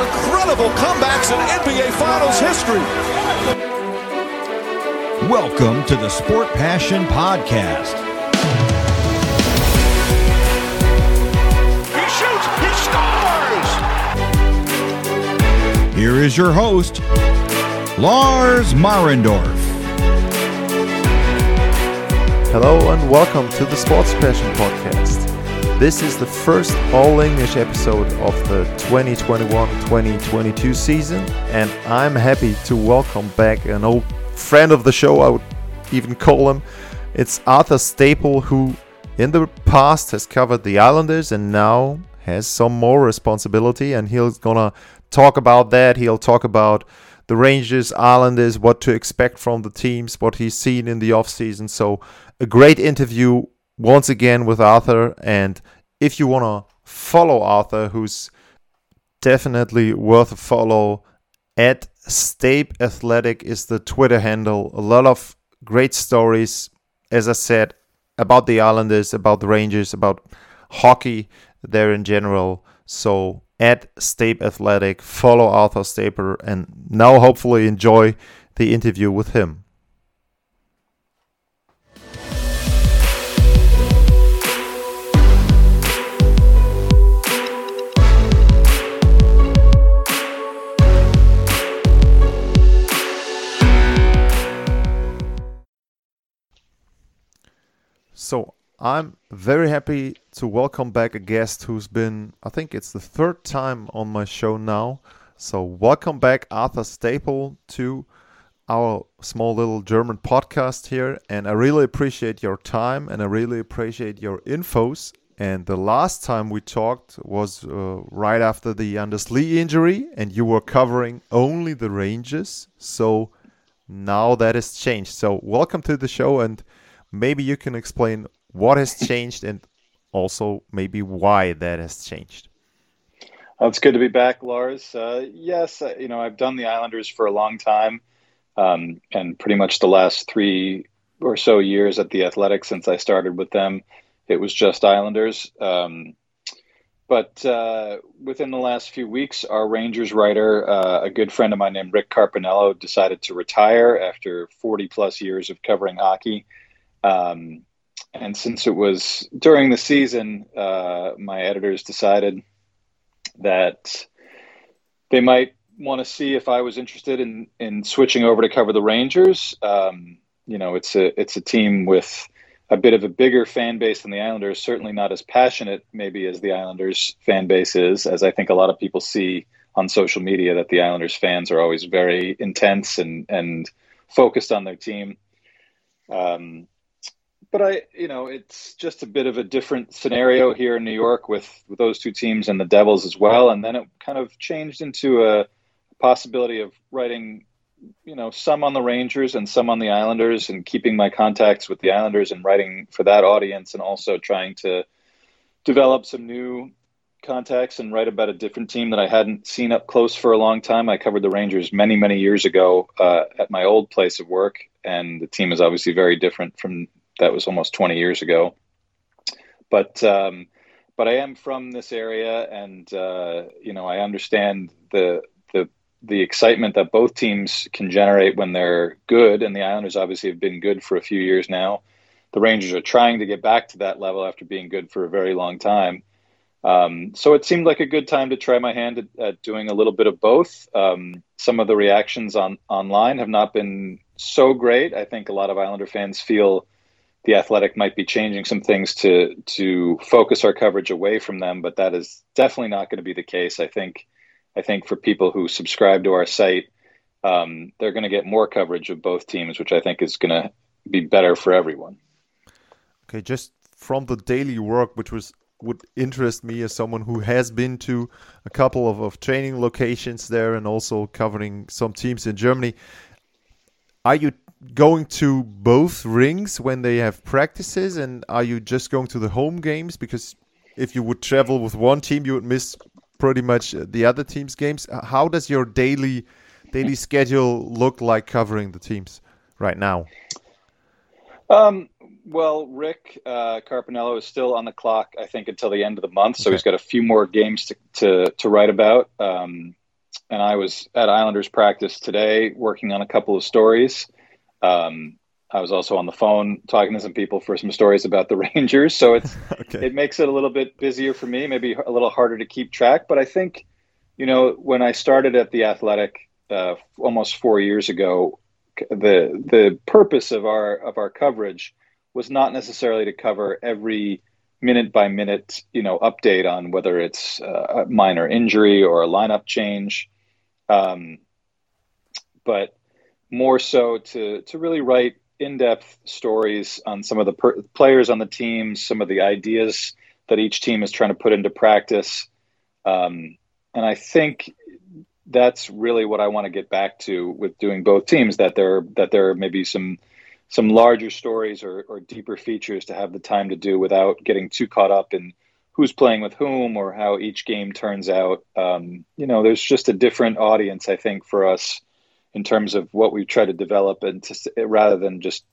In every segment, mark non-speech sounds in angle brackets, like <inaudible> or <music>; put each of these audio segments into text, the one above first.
incredible comebacks in NBA Finals history. Welcome to the Sport Passion Podcast. He shoots, he scores! Here is your host, Lars Marendorf. Hello and welcome to the Sports Passion Podcast. This is the first all English episode of the 2021 2022 season, and I'm happy to welcome back an old friend of the show, I would even call him. It's Arthur Staple, who in the past has covered the Islanders and now has some more responsibility, and he's gonna talk about that. He'll talk about the Rangers, Islanders, what to expect from the teams, what he's seen in the offseason. So, a great interview once again with Arthur. And if you want to follow Arthur, who's definitely worth a follow, at Stape Athletic is the Twitter handle. A lot of great stories, as I said, about the Islanders, about the Rangers, about hockey there in general. So at Stape Athletic, follow Arthur Staple, and now hopefully enjoy the interview with him. I'm very happy to welcome back a guest who's been, I think it's the third time on my show now. So welcome back, Arthur Staple, to our small little German podcast here. And I really appreciate your time and I really appreciate your infos. And the last time we talked was uh, right after the Anders Lee injury, and you were covering only the Rangers. So now that has changed. So welcome to the show and maybe you can explain what has changed and also maybe why that has changed. Well, it's good to be back, Lars. Uh, yes, uh, you know I've done the Islanders for a long time, um, and pretty much the last three or so years at the Athletics since I started with them, it was just Islanders. Um, but uh, within the last few weeks, our Rangers writer, uh, a good friend of mine named Rick Carpiniello, decided to retire after 40 plus years of covering hockey. Um, and since it was during the season, uh, my editors decided that they might want to see if I was interested in in switching over to cover the Rangers. Um, you know, it's a it's a team with a bit of a bigger fan base than the Islanders. Certainly not as passionate, maybe, as the Islanders fan base is, as I think a lot of people see on social media that the Islanders fans are always very intense and and focused on their team. Um, but I, you know, it's just a bit of a different scenario here in New York with, with those two teams and the Devils as well. And then it kind of changed into a possibility of writing, you know, some on the Rangers and some on the Islanders and keeping my contacts with the Islanders and writing for that audience and also trying to develop some new contacts and write about a different team that I hadn't seen up close for a long time. I covered the Rangers many, many years ago uh, at my old place of work, and the team is obviously very different from that was almost 20 years ago. But um, but I am from this area, and uh, you know I understand the the the excitement that both teams can generate when they're good, and the Islanders obviously have been good for a few years now. The Rangers are trying to get back to that level after being good for a very long time. Um, so it seemed like a good time to try my hand at, at doing a little bit of both. Um, some of the reactions on online have not been so great. I think a lot of Islander fans feel the athletic might be changing some things to to focus our coverage away from them but that is definitely not going to be the case. I think i think for people who subscribe to our site um, they're going to get more coverage of both teams which i think is going to be better for everyone. Okay just from the daily work which was would interest me as someone who has been to a couple of, of training locations there and also covering some teams in germany are you going to both rings when they have practices, and are you just going to the home games? Because if you would travel with one team, you would miss pretty much the other team's games. How does your daily daily schedule look like covering the teams right now? Um, well, Rick uh, Carpiniello is still on the clock, I think, until the end of the month. So okay. he's got a few more games to, to, to write about. Um, and I was at Islanders practice today, working on a couple of stories. Um, I was also on the phone talking to some people for some stories about the <laughs> Rangers. So it's <laughs> okay. it makes it a little bit busier for me, maybe a little harder to keep track. But I think, you know, when I started at the Athletic uh, almost four years ago, the the purpose of our of our coverage was not necessarily to cover every minute by minute, you know, update on whether it's a minor injury or a lineup change, um, but more so to to really write in-depth stories on some of the per- players on the team, some of the ideas that each team is trying to put into practice, um, and I think that's really what I want to get back to with doing both teams. That there that there may be some some larger stories or, or deeper features to have the time to do without getting too caught up in who's playing with whom or how each game turns out. Um, you know, there's just a different audience, I think, for us in terms of what we try to develop, and to, rather than just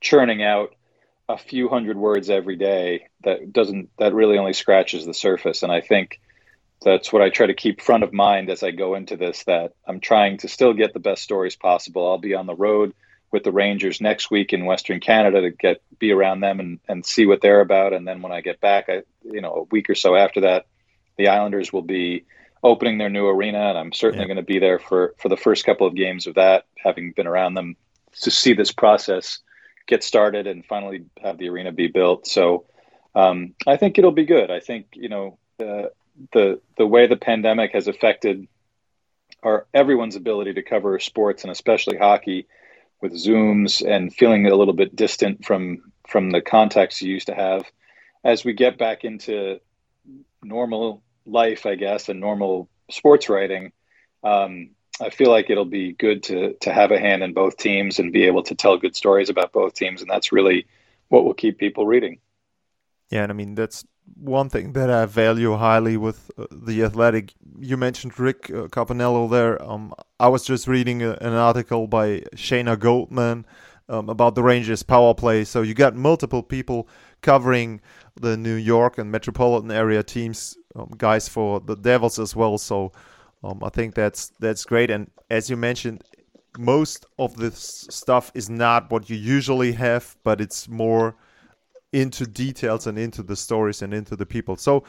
churning out a few hundred words every day, that doesn't that really only scratches the surface. And I think that's what I try to keep front of mind as I go into this. That I'm trying to still get the best stories possible. I'll be on the road with the Rangers next week in Western Canada to get be around them and, and see what they're about. And then when I get back, I you know a week or so after that, the Islanders will be opening their new arena, and I'm certainly yeah. going to be there for for the first couple of games of that, having been around them to see this process get started and finally have the arena be built. So um, I think it'll be good. I think you know the the the way the pandemic has affected our everyone's ability to cover sports and especially hockey with zooms and feeling a little bit distant from from the context you used to have as we get back into normal life i guess and normal sports writing um, i feel like it'll be good to to have a hand in both teams and be able to tell good stories about both teams and that's really what will keep people reading yeah and i mean that's one thing that I value highly with uh, the Athletic. You mentioned Rick uh, Campanello there. Um, I was just reading a, an article by Shayna Goldman um, about the Rangers power play. So you got multiple people covering the New York and metropolitan area teams, um, guys for the Devils as well. So um, I think that's that's great. And as you mentioned, most of this stuff is not what you usually have, but it's more into details and into the stories and into the people. So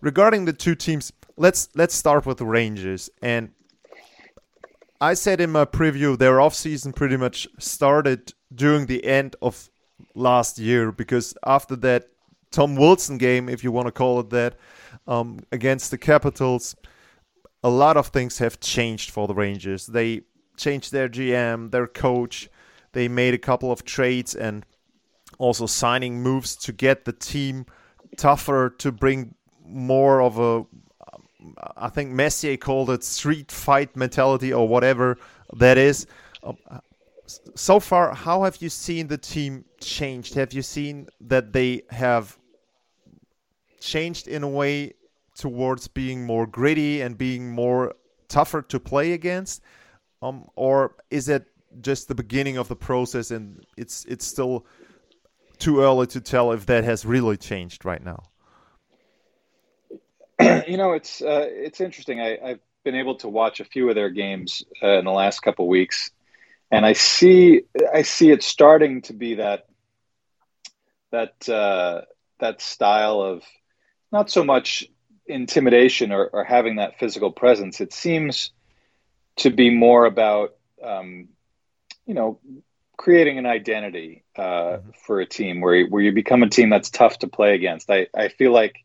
regarding the two teams, let's let's start with the Rangers. And I said in my preview their offseason pretty much started during the end of last year because after that Tom Wilson game, if you want to call it that, um, against the Capitals, a lot of things have changed for the Rangers. They changed their GM, their coach. They made a couple of trades and also signing moves to get the team tougher to bring more of a I think Messier called it street fight mentality or whatever that is. Um, so far, how have you seen the team changed? Have you seen that they have changed in a way towards being more gritty and being more tougher to play against? Um, or is it just the beginning of the process and it's it's still too early to tell if that has really changed right now. <clears throat> you know, it's uh, it's interesting. I, have been able to watch a few of their games uh, in the last couple weeks, and I see I see it starting to be that that uh, that style of not so much intimidation or, or having that physical presence. It seems to be more about um, you know creating an identity uh, mm-hmm. for a team where where you become a team that's tough to play against. I, I feel like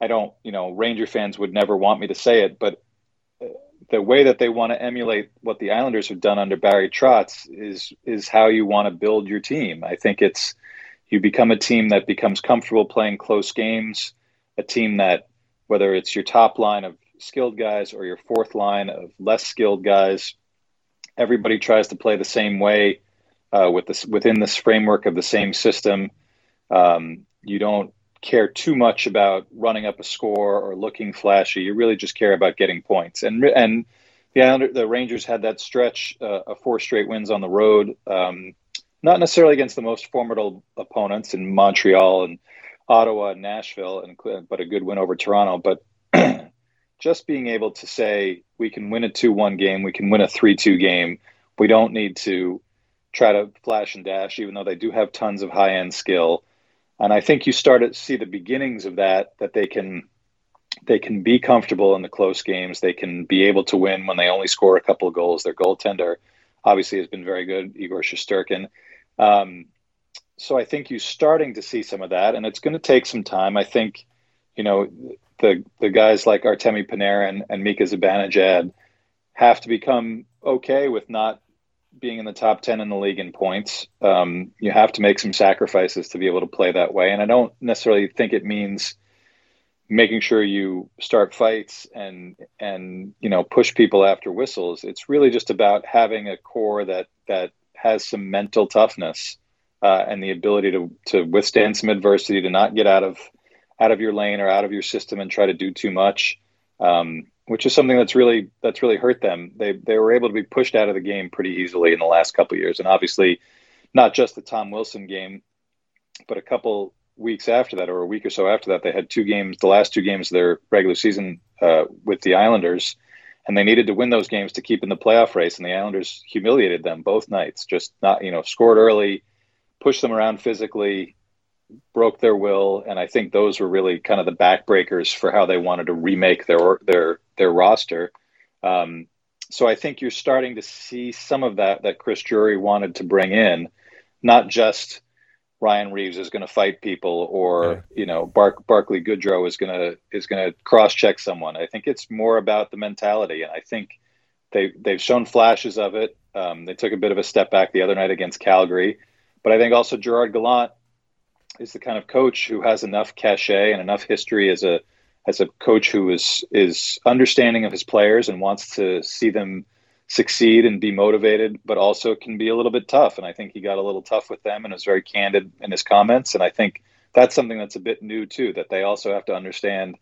I don't, you know, Ranger fans would never want me to say it, but uh, the way that they want to emulate what the Islanders have done under Barry Trotz is is how you want to build your team. I think it's you become a team that becomes comfortable playing close games, a team that whether it's your top line of skilled guys or your fourth line of less skilled guys, everybody tries to play the same way uh, with this within this framework of the same system. Um, you don't care too much about running up a score or looking flashy. You really just care about getting points. And and the the Rangers had that stretch uh, of four straight wins on the road. Um, not necessarily against the most formidable opponents in Montreal and Ottawa and Nashville, and but a good win over Toronto. But <clears throat> just being able to say we can win a 2-1 game, we can win a 3-2 game. We don't need to try to flash and dash, even though they do have tons of high end skill. And I think you start to see the beginnings of that, that they can they can be comfortable in the close games. They can be able to win when they only score a couple of goals. Their goaltender obviously has been very good, Igor Shesterkin. Um, so I think you're starting to see some of that, and it's going to take some time. I think, you know, the the guys like Artemi Panarin and Mika Zibanejad have to become okay with not being in the top 10 in the league in points. Um, you have to make some sacrifices to be able to play that way. And I don't necessarily think it means making sure you start fights and and you know push people after whistles. It's really just about having a core that that has some mental toughness uh, and the ability to to withstand some adversity, to not get out of out of your lane or out of your system and try to do too much. Um, which is something that's really that's really hurt them. They they were able to be pushed out of the game pretty easily in the last couple years, and obviously, not just the Tom Wilson game, but a couple weeks after that, or a week or so after that, they had two games, the last two games of their regular season uh, with the Islanders, and they needed to win those games to keep in the playoff race, and the Islanders humiliated them both nights. Just not you know scored early, pushed them around physically, broke their will, and I think those were really kind of the backbreakers for how they wanted to remake their their their roster. Um, so I think you're starting to see some of that that Chris Drury wanted to bring in, not just Ryan Reaves is going to fight people or you know Bark, Barclay Goodrow is going to is going to cross check someone. I think it's more about the mentality, and I think they they've shown flashes of it. Um, they took a bit of a step back the other night against Calgary, but I think also Gerard Gallant is the kind of coach who has enough cachet and enough history as a as a coach who is is understanding of his players and wants to see them succeed and be motivated, but also can be a little bit tough. And I think he got a little tough with them and was very candid in his comments. And I think that's something that's a bit new too, that they also have to understand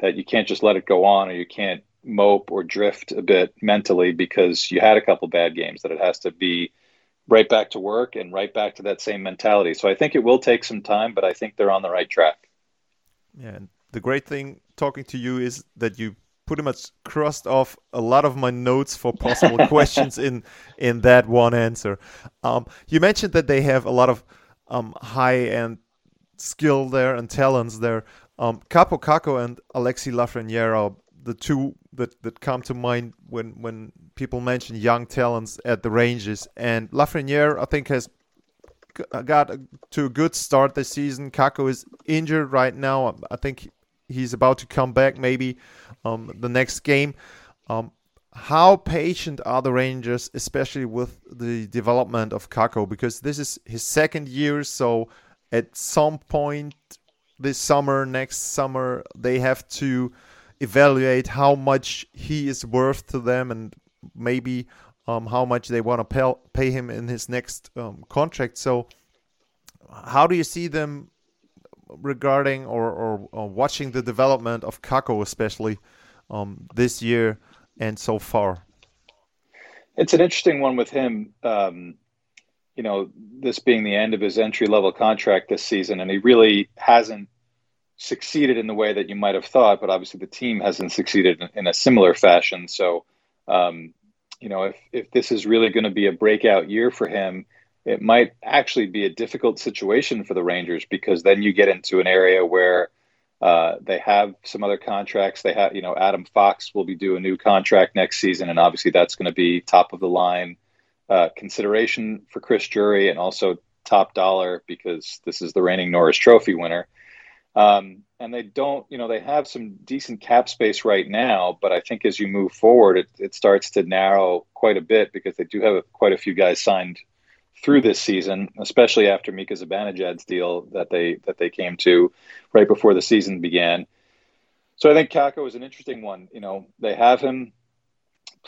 that you can't just let it go on or you can't mope or drift a bit mentally because you had a couple bad games, that it has to be right back to work and right back to that same mentality. So I think it will take some time, but I think they're on the right track. Yeah, and the great thing talking to you is that you pretty much crossed off a lot of my notes for possible <laughs> questions in in that one answer. Um, you mentioned that they have a lot of um, high end skill there and talents there. Um, Kaapo Kakko and Alexis Lafreniere are the two that, that come to mind when when people mention young talents at the Rangers. And Lafreniere, I think, has got to a good start this season. Kakko is injured right now. I think he's about to come back maybe um, the next game. Um, how patient are the Rangers, especially with the development of Kakko? Because this is his second year, so at some point this summer, next summer, they have to evaluate how much he is worth to them and maybe um, how much they want to pay, pay him in his next um, contract. So, how do you see them regarding or, or, or watching the development of Kakko, especially um, this year and so far? It's an interesting one with him. Um, you know, this being the end of his entry level contract this season, and he really hasn't succeeded in the way that you might have thought, but obviously the team hasn't succeeded in, a similar fashion. So, um, you know, if, if this is really going to be a breakout year for him, it might actually be a difficult situation for the Rangers because then you get into an area where uh, they have some other contracts. They have, you know, Adam Fox will be due a new contract next season, and obviously that's going to be top of the line uh, consideration for Chris Drury and also top dollar because this is the reigning Norris Trophy winner. Um, and they don't, you know, they have some decent cap space right now, but I think as you move forward, it, it starts to narrow quite a bit because they do have quite a few guys signed through this season, especially after Mika Zibanejad's deal that they that they came to right before the season began. So I think Kakko is an interesting one. You know, they have him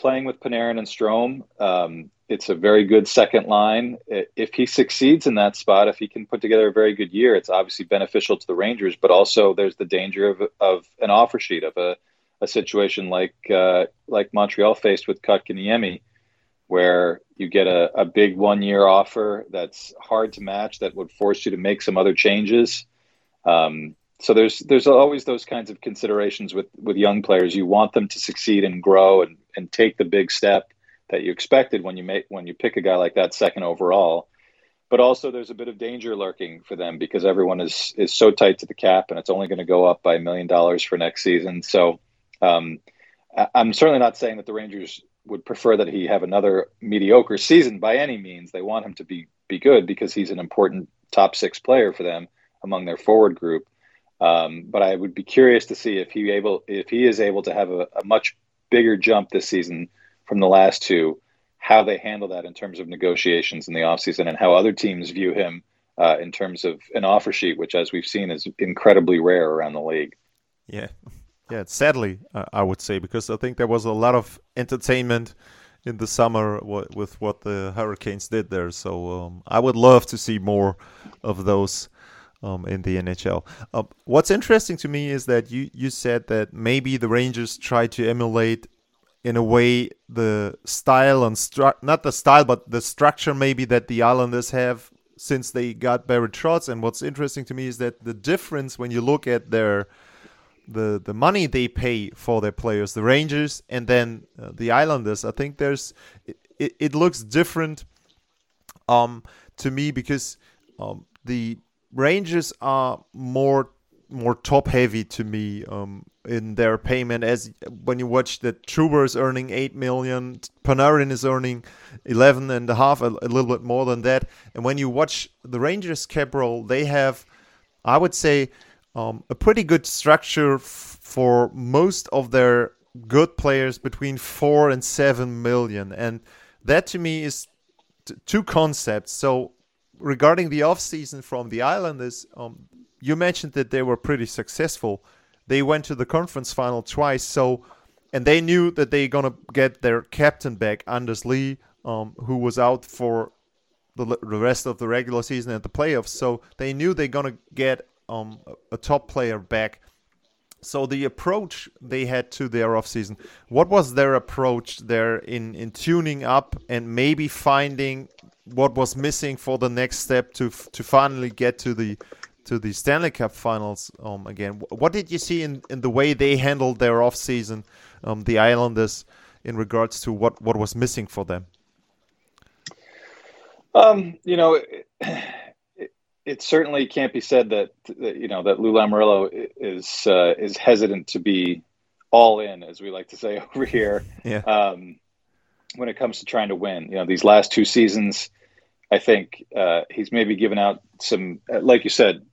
playing with Panarin and Strome. Um, it's a very good second line. If he succeeds in that spot, if he can put together a very good year, it's obviously beneficial to the Rangers. But also, there's the danger of, of an offer sheet of a, a situation like uh, like Montreal faced with Kotkaniemi, where you get a, a big one year offer that's hard to match, that would force you to make some other changes. Um, so there's there's always those kinds of considerations with with young players. You want them to succeed and grow and and take the big step that you expected when you make when you pick a guy like that second overall. But also, there's a bit of danger lurking for them because everyone is is so tight to the cap, and it's only going to go up by a million dollars for next season. So, um, I'm certainly not saying that the Rangers would prefer that he have another mediocre season by any means. They want him to be be good because he's an important top six player for them among their forward group. Um, but I would be curious to see if he able if he is able to have a, a, much bigger jump this season from the last two, how they handle that in terms of negotiations in the offseason and how other teams view him uh, in terms of an offer sheet, which, as we've seen, is incredibly rare around the league. Yeah, yeah. Sadly, uh, I would say because I think there was a lot of entertainment in the summer with what the Hurricanes did there. So um, I would love to see more of those um, in the NHL. Uh, what's interesting to me is that you you said that maybe the Rangers try to emulate in a way the style and stru- not the style but the structure maybe that the Islanders have since they got Barry Trotz. And what's interesting to me is that the difference when you look at their the the money they pay for their players, the Rangers and then uh, the Islanders, I think there's it, it looks different um to me because um the Rangers are more more top heavy to me um, in their payment. As when you watch that Trouba is earning eight million, Panarin is earning eleven and a half, a, a little bit more than that. And when you watch the Rangers cap roll, they have, I would say, um, a pretty good structure f- for most of their good players between four and seven million, and that to me is t- two concepts. So regarding the offseason from the Islanders, um, you mentioned that they were pretty successful. They went to the conference final twice, so and they knew that they're gonna get their captain back, Anders Lee, um, who was out for the, the rest of the regular season and the playoffs. So they knew they're gonna get um, a top player back. So the approach they had to their offseason, what was their approach there in, in tuning up and maybe finding what was missing for the next step to to finally get to the to the Stanley Cup Finals um, again. What did you see in, in the way they handled their off season, um, the Islanders, in regards to what, what was missing for them? Um, you know, it, certainly can't be said that, that you know that Lou Lamoriello is uh, is hesitant to be all in, as we like to say <laughs> over here. Yeah. Um, when it comes to trying to win. You know, these last two seasons, I think uh, he's maybe given out some, uh, like you said,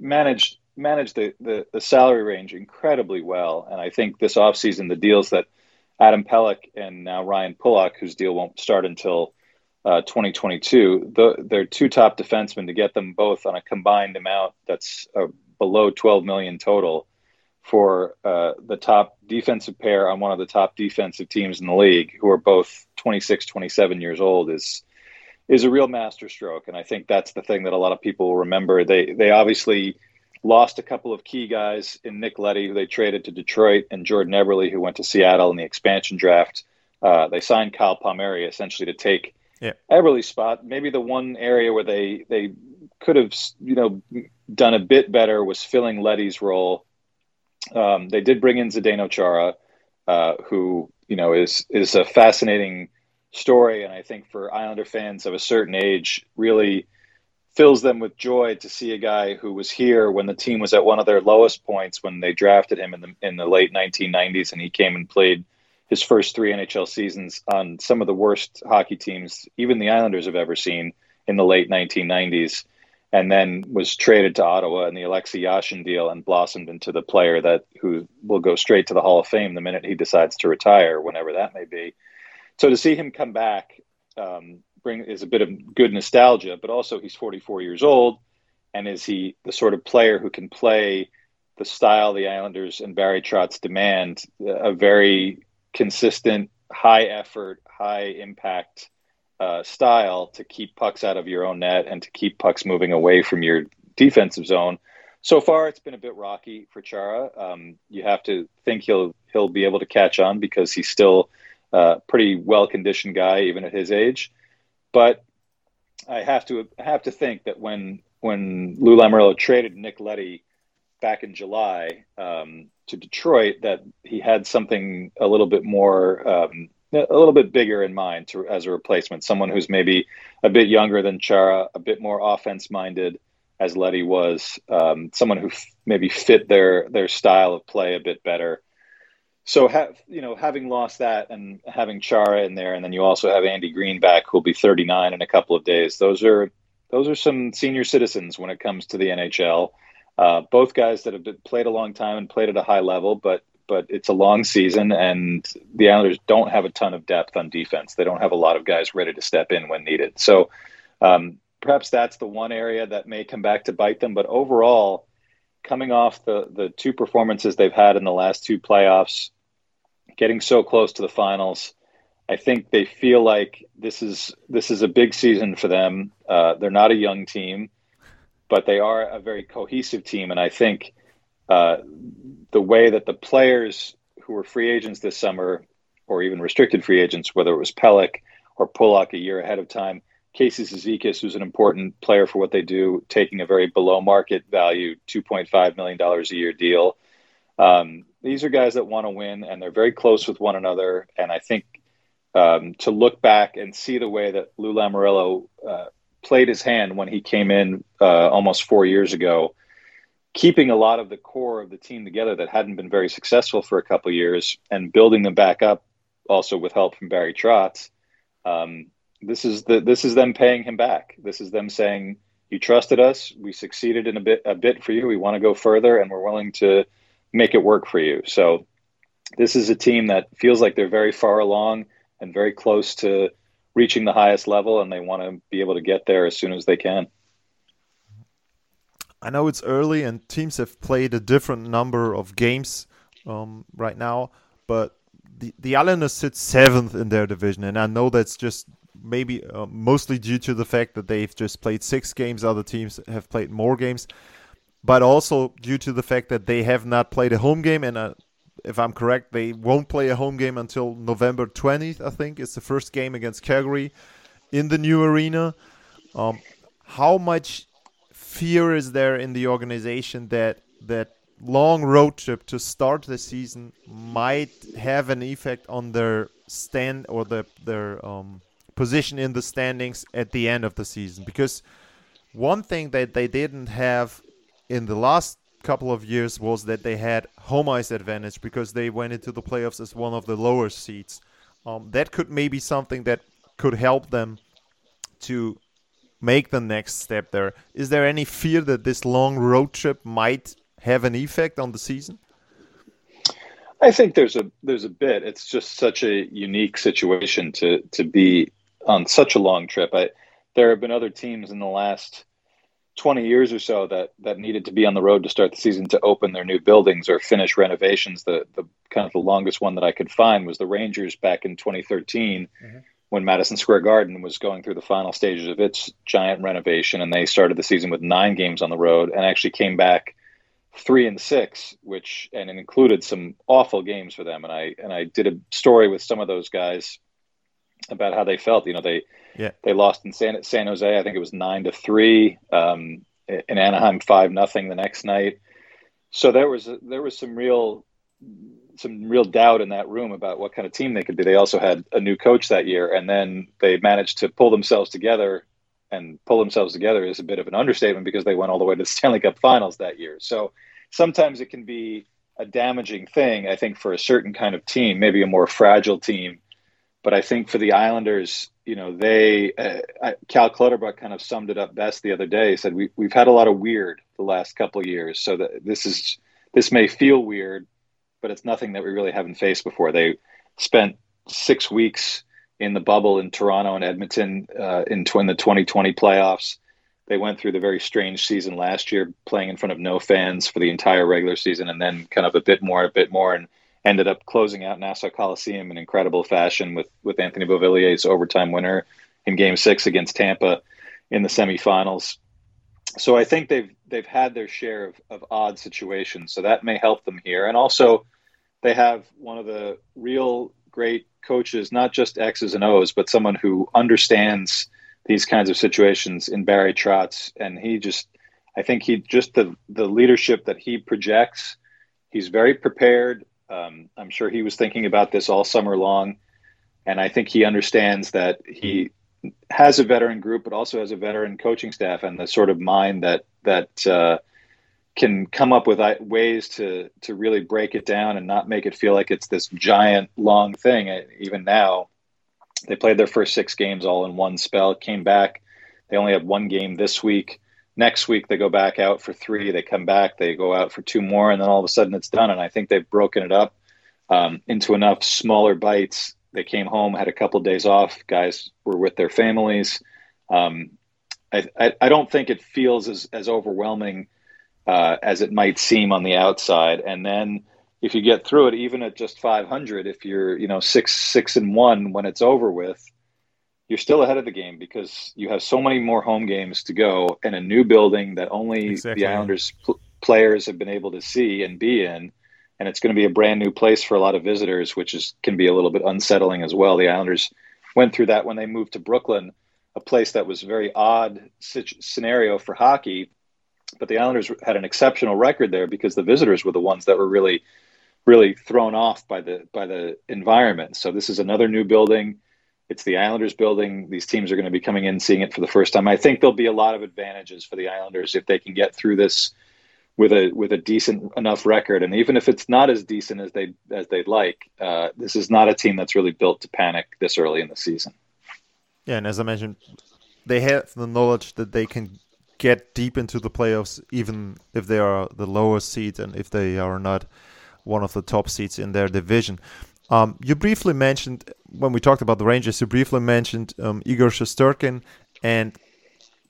managed managed the, the, the salary range incredibly well. And I think this offseason, the deals that Adam Pelech and now Ryan Pulock, whose deal won't start until uh, 2022, the, they're two top defensemen to get them both on a combined amount that's uh, below 12 million total for uh, the top defensive pair on one of the top defensive teams in the league, who are both 26, 27 years old, is is a real masterstroke. And I think that's the thing that a lot of people will remember. They they obviously lost a couple of key guys in Nick Leddy, who they traded to Detroit, and Jordan Eberle, who went to Seattle in the expansion draft. Uh, they signed Kyle Palmieri essentially to take yeah. Eberle spot. Maybe the one area where they they could have you know done a bit better was filling Leddy's role um, they did bring in Zdeno Chara, uh, who you know is is a fascinating story, and I think for Islander fans of a certain age, really fills them with joy to see a guy who was here when the team was at one of their lowest points when they drafted him in the in the late 1990s, and he came and played his first three NHL seasons on some of the worst hockey teams even the Islanders have ever seen in the late 1990s and then was traded to Ottawa in the Alexei Yashin deal and blossomed into the player that who will go straight to the Hall of Fame the minute he decides to retire, whenever that may be. So to see him come back um, bring is a bit of good nostalgia, but also he's 44 years old, and is he the sort of player who can play the style the Islanders and Barry Trotz demand, a very consistent, high effort, high impact uh, style to keep pucks out of your own net and to keep pucks moving away from your defensive zone. So far, it's been a bit rocky for Chara. Um, you have to think he'll he'll be able to catch on because he's still a pretty well conditioned guy even at his age. But I have to have to think that when when Lou Lamoriello traded Nick Leddy back in July um, to Detroit that he had something a little bit more, um, a little bit bigger in mind to, as a replacement. Someone who's maybe a bit younger than Chara, a bit more offense minded, as Leddy was. Um, someone who f- maybe fit their their style of play a bit better. So, have you know, having lost that and having Chara in there, and then you also have Andy Greene back, who'll be 39 in a couple of days. Those are those are some senior citizens when it comes to the NHL. Uh, both guys that have been, played a long time and played at a high level, but but it's a long season, and the Islanders don't have a ton of depth on defense. They don't have a lot of guys ready to step in when needed. So um, perhaps that's the one area that may come back to bite them. But overall, coming off the the two performances they've had in the last two playoffs, getting so close to the finals. I think they feel like this is this is a big season for them. Uh, they're not a young team but they are a very cohesive team. And I think uh, the way that the players who were free agents this summer, or even restricted free agents, whether it was Pelech or Pulock a year ahead of time, Casey Cizikas, who's an important player for what they do, taking a very below market value, $2.5 million a year deal. Um, these are guys that want to win, and they're very close with one another. And I think um, to look back and see the way that Lou Lamoriello uh, played his hand when he came in uh, almost four years ago, keeping a lot of the core of the team together that hadn't been very successful for a couple years and building them back up, also with help from Barry Trotz. Um, this is the this is them paying him back. This is them saying, "You trusted us. We succeeded in a bit a bit for you. We want to go further, and we're willing to make it work for you." So, this is a team that feels like they're very far along and very close to reaching the highest level and they want to be able to get there as soon as they can. I know it's early and teams have played a different number of games um, right now, but the, the Islanders sit seventh in their division, and I know that's just maybe uh, mostly due to the fact that they've just played six games, other teams have played more games, but also due to the fact that they have not played a home game, and uh, if I'm correct, they won't play a home game until November 20th. I think it's the first game against Calgary in the new arena. Um, how much fear is there in the organization that that long road trip to start the season might have an effect on their stand or the, their um, position in the standings at the end of the season? Because one thing that they didn't have in the last couple of years was that they had home ice advantage because they went into the playoffs as one of the lower seeds. Um, that could maybe something that could help them to make the next step there. Is there any fear that this long road trip might have an effect on the season? I think there's a there's a bit. It's just such a unique situation to to be on such a long trip. I, there have been other teams in the last 20 years or so that that needed to be on the road to start the season to open their new buildings or finish renovations. The the kind of the longest one that I could find was the Rangers back in 2013 mm-hmm. when Madison Square Garden was going through the final stages of its giant renovation and they started the season with 9 games on the road and actually came back 3 and 6 which and it included some awful games for them and I and I did a story with some of those guys about how they felt. You know, they yeah. they lost in San San Jose. I think it was nine to three. Um, in Anaheim, five nothing the next night. So there was there was some real some real doubt in that room about what kind of team they could be. They also had a new coach that year, and then they managed to pull themselves together. And pull themselves together is a bit of an understatement because they went all the way to the <laughs> Stanley Cup Finals that year. So sometimes it can be a damaging thing, I think, for a certain kind of team, maybe a more fragile team but I think for the Islanders, you know, they uh, Cal Clutterbuck kind of summed it up best the other day. He said we we've had a lot of weird the last couple years, so that this is this may feel weird, but it's nothing that we really haven't faced before. They spent six weeks in the bubble in Toronto and Edmonton uh, in, tw- in the 2020 playoffs. They went through the very strange season last year, playing in front of no fans for the entire regular season, and then kind of a bit more, a bit more, and ended up closing out Nassau Coliseum in incredible fashion with with Anthony Beauvillier's overtime winner in Game Six against Tampa in the semifinals. So I think they've they've had their share of, of odd situations, so that may help them here. And also, they have one of the real great coaches, not just X's and O's, but someone who understands these kinds of situations in Barry Trotz, and he just I think he just the the leadership that he projects. He's very prepared. Um, I'm sure he was thinking about this all summer long, and I think he understands that he has a veteran group, but also has a veteran coaching staff and the sort of mind that that uh, can come up with ways to to really break it down and not make it feel like it's this giant long thing. Even now, they played their first six games all in one spell. Came back. They only have one game this week. Next week they go back out for three. They come back. They go out for two more, and then all of a sudden it's done. And I think they've broken it up um, into enough smaller bites. They came home, had a couple of days off. Guys were with their families. Um, I, I, I don't think it feels as as overwhelming uh, as it might seem on the outside. And then if you get through it, even at just 500, if you're you know six six and one when it's over with, you're still ahead of the game because you have so many more home games to go in a new building that only exactly. the Islanders pl- players have been able to see and be in. And it's going to be a brand new place for a lot of visitors, which is can be a little bit unsettling as well. The Islanders went through that when they moved to Brooklyn, a place that was a very odd scenario for hockey but the Islanders had an exceptional record there because the visitors were the ones that were really, really thrown off by the by the environment. So this is another new building. It's the Islanders building. These teams are going to be coming in, seeing it for the first time. I think there'll be a lot of advantages for the Islanders if they can get through this with a with a decent enough record. And even if it's not as decent as they as they'd like, uh, this is not a team that's really built to panic this early in the season. Yeah, and as I mentioned, they have the knowledge that they can get deep into the playoffs, even if they are the lowest seed and if they are not one of the top seeds in their division. Um, you briefly mentioned when we talked about the Rangers. You briefly mentioned um, Igor Shesterkin, and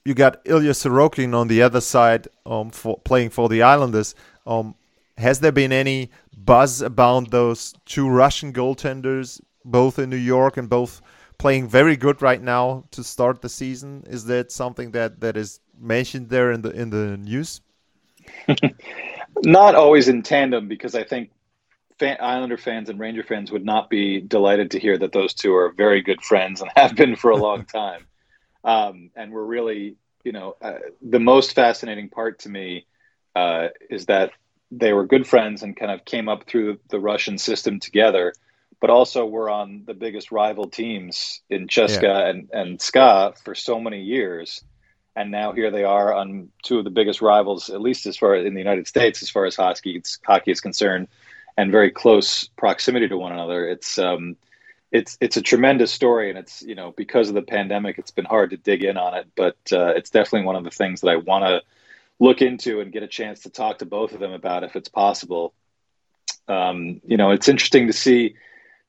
you got Ilya Sorokin on the other side um, for playing for the Islanders. Um, has there been any buzz about those two Russian goaltenders, both in New York and both playing very good right now to start the season? Is that something that that is mentioned there in the in the news? <laughs> not always in tandem, because I think fan, Islander fans and Ranger fans would not be delighted to hear that those two are very good friends and <laughs> have been for a long <laughs> time. Um, and we're really, you know, uh, the most fascinating part to me uh, is that they were good friends and kind of came up through the Russian system together, but also were on the biggest rival teams in CSKA yeah. and, and SKA for so many years and now here they are on two of the biggest rivals, at least as far as in the United States, as far as hockey hockey is concerned, and very close proximity to one another. It's um, it's it's a tremendous story, and it's you know because of the pandemic, it's been hard to dig in on it, but uh, it's definitely one of the things that I want to look into and get a chance to talk to both of them about if it's possible. Um, you know, it's interesting to see.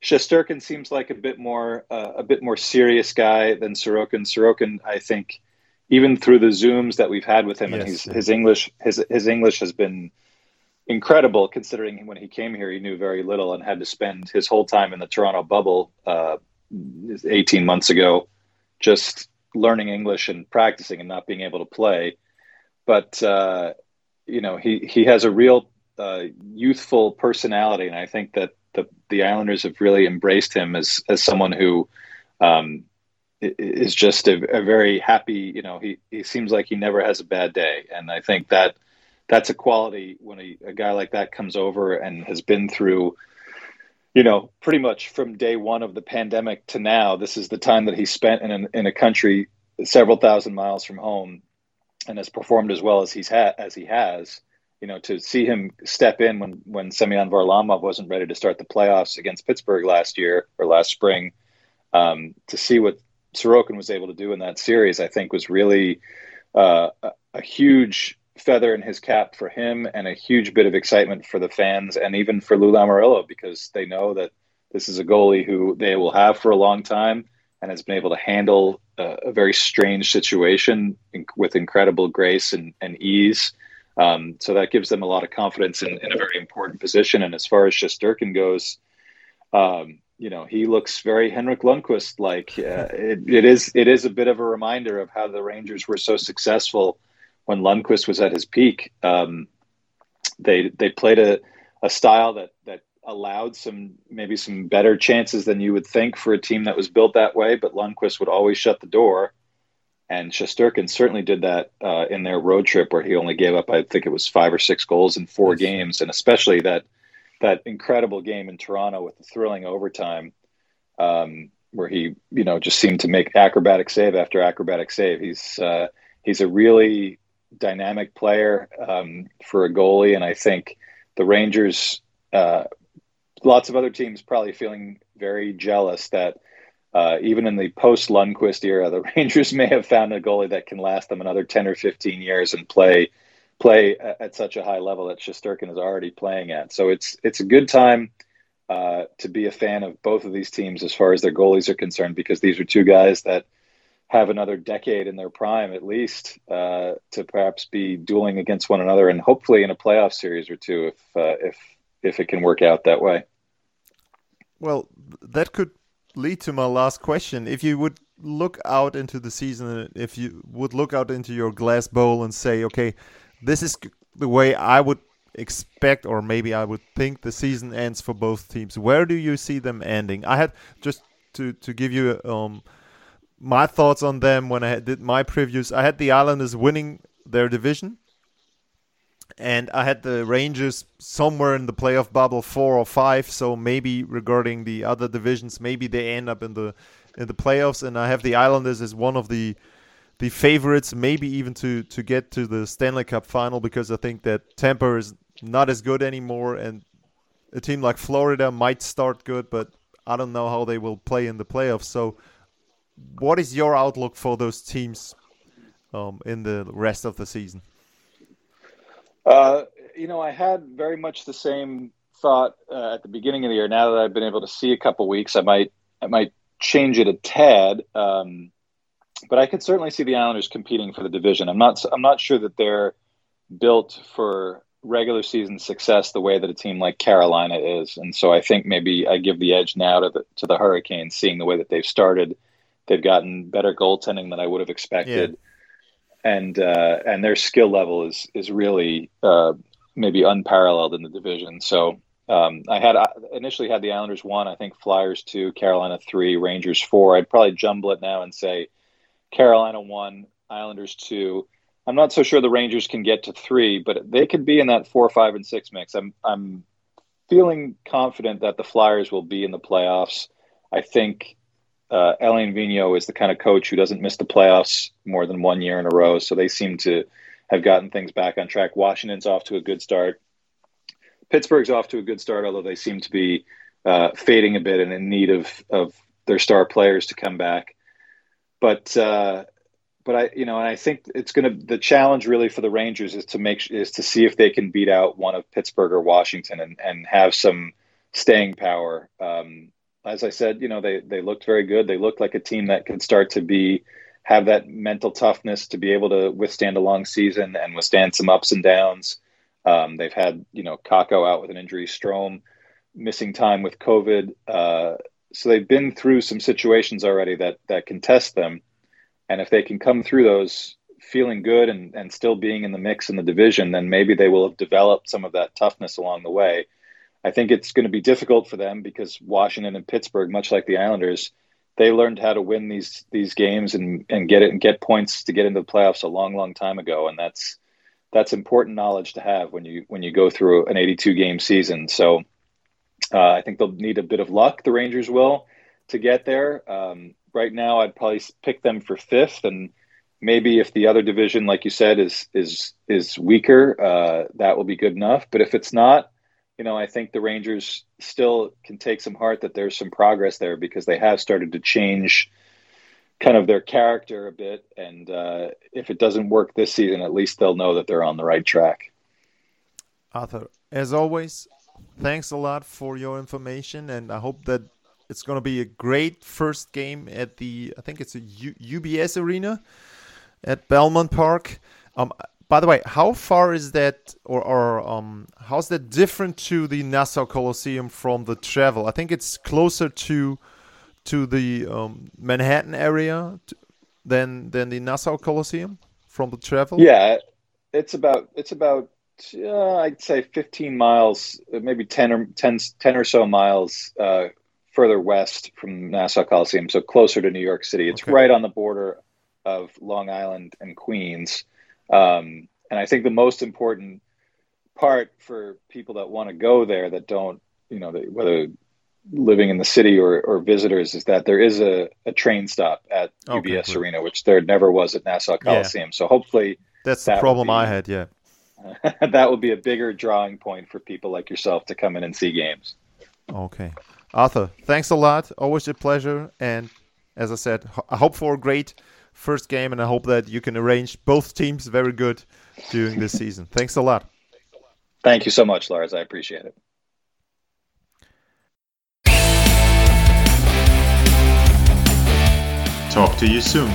Shesterkin seems like a bit more uh, a bit more serious guy than Sorokin. Sorokin, I think even through the zooms that we've had with him, yes. and his, his English his his English has been incredible considering when he came here he knew very little and had to spend his whole time in the Toronto bubble uh, 18 months ago just learning English and practicing and not being able to play. But uh, you know he he has a real uh, youthful personality, and I think that the the Islanders have really embraced him as as someone who um, is just a, a, very happy. You know, he he seems like he never has a bad day, and I think that that's a quality when a, a guy like that comes over and has been through. You know, pretty much from day one of the pandemic to now, this is the time that he spent in an, in a country several thousand miles from home, and has performed as well as he's had as he has. You know, to see him step in when when Semyon Varlamov wasn't ready to start the playoffs against Pittsburgh last year or last spring, um, to see what Sorokin was able to do in that series, I think, was really uh, a, a huge feather in his cap for him and a huge bit of excitement for the fans and even for Lou Lamoriello because they know that this is a goalie who they will have for a long time and has been able to handle a, a very strange situation in, with incredible grace and, and ease. Um, so that gives them a lot of confidence in, in, a very important position. And as far as Shesterkin goes, um, you know he looks very Henrik Lundqvist like. Uh, it, it is it is a bit of a reminder of how the Rangers were so successful when Lundqvist was at his peak. Um, they they played a, a style that that allowed some maybe some better chances than you would think for a team that was built that way. But Lundqvist would always shut the door, And Shesterkin certainly did that uh, in their road trip where he only gave up, I think it was five or six goals in four games, and especially that that incredible game in Toronto with the thrilling overtime, um, where he you know just seemed to make acrobatic save after acrobatic save. He's uh, he's a really dynamic player um, for a goalie, and I think the Rangers, uh, lots of other teams, probably feeling very jealous that uh, even in the post Lundqvist era, the <laughs> Rangers may have found a goalie that can last them another ten or fifteen years and play play at such a high level that Shesterkin is already playing at. So it's it's a good time uh, to be a fan of both of these teams as far as their goalies are concerned, because these are two guys that have another decade in their prime at least uh, to perhaps be dueling against one another, and hopefully in a playoff series or two if uh, if if it can work out that way. Well, that could lead to my last question. If you would look out into the season, if you would look out into your glass bowl and say, okay, this is the way I would expect, or maybe I would think the season ends for both teams. Where do you see them ending? I had just to to give you um, my thoughts on them when I did my previews. I had the Islanders winning their division, and I had the Rangers somewhere in the playoff bubble, four or five. So maybe regarding the other divisions, maybe they end up in the in the playoffs, and I have the Islanders as one of the the favorites, maybe even to to get to the Stanley Cup final because I think that Tampa is not as good anymore, and a team like Florida might start good, but I don't know how they will play in the playoffs. So, what is your outlook for those teams um, in the rest of the season? Uh, you know, I had very much the same thought uh, at the beginning of the year. Now that I've been able to see a couple weeks, I might I might change it a tad. Um, but I could certainly see the Islanders competing for the division. I'm not I'm not sure that they're built for regular season success the way that a team like Carolina is, and so I think maybe I give the edge now to the to the Hurricanes, seeing the way that they've started. They've gotten better goaltending than I would have expected, yeah. and uh, and their skill level is is really uh, maybe unparalleled in the division. So um, I had I initially had the Islanders one, I think Flyers two, Carolina three, Rangers four. I'd probably jumble it now and say Carolina one, Islanders two. I'm not so sure the Rangers can get to three, but they could be in that four, five, and six mix. I'm I'm feeling confident that the Flyers will be in the playoffs. I think uh, Alain Vigneault is the kind of coach who doesn't miss the playoffs more than one year in a row, so they seem to have gotten things back on track. Washington's off to a good start. Pittsburgh's off to a good start, although they seem to be uh, fading a bit and in need of of their star players to come back but uh, but I you know and I think it's going to the challenge really for the Rangers is to make is to see if they can beat out one of Pittsburgh or Washington and and have some staying power. Um, as I said, you know they they looked very good. They looked like a team that could start to be have that mental toughness to be able to withstand a long season and withstand some ups and downs. Um, they've had you know Kakko out with an injury, Strome missing time with COVID. Uh, so they've been through some situations already that that can test them, and if they can come through those feeling good and, and still being in the mix in the division, then maybe they will have developed some of that toughness along the way. I think it's going to be difficult for them because Washington and Pittsburgh, much like the Islanders, they learned how to win these these games and, and get it and get points to get into the playoffs a long, long time ago. And that's that's important knowledge to have when you when you go through an 82 game season. So uh, I think they'll need a bit of luck. The Rangers will to get there. Um, right now, I'd probably pick them for fifth, and maybe if the other division, like you said, is is is weaker, uh, that will be good enough. But if it's not, you know, I think the Rangers still can take some heart that there's some progress there because they have started to change kind of their character a bit. And uh, if it doesn't work this season, at least they'll know that they're on the right track. Arthur, as always, thanks a lot for your information, and I hope that it's going to be a great first game at the I think it's a U- UBS Arena at Belmont Park. Um, by the way, how far is that, or, or um, how's that different to the Nassau Coliseum from the travel? I think it's closer to to the um, Manhattan area than than the Nassau Coliseum from the travel. Yeah, it's about it's about uh, I'd say 15 miles, maybe 10 or 10, 10 or so miles uh, further west from Nassau Coliseum, so closer to New York City. It's okay. right on the border of Long Island and Queens. Um, and I think the most important part for people that want to go there that don't, you know, that, whether living in the city or, or visitors is that there is a, a train stop at Okay, UBS cool. Arena, which there never was at Nassau Coliseum. So hopefully That's the That would problem be- I had. Yeah. <laughs> that will be a bigger drawing point for people like yourself to come in and see games. Okay. Arthur, thanks a lot. Always a pleasure. And as I said, I hope for a great first game, and I hope that you can arrange both teams very good during this <laughs> season. Thanks a lot. Thank you so much, Lars. I appreciate it. Talk to you soon.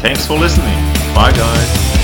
Thanks for listening. Bye, guys.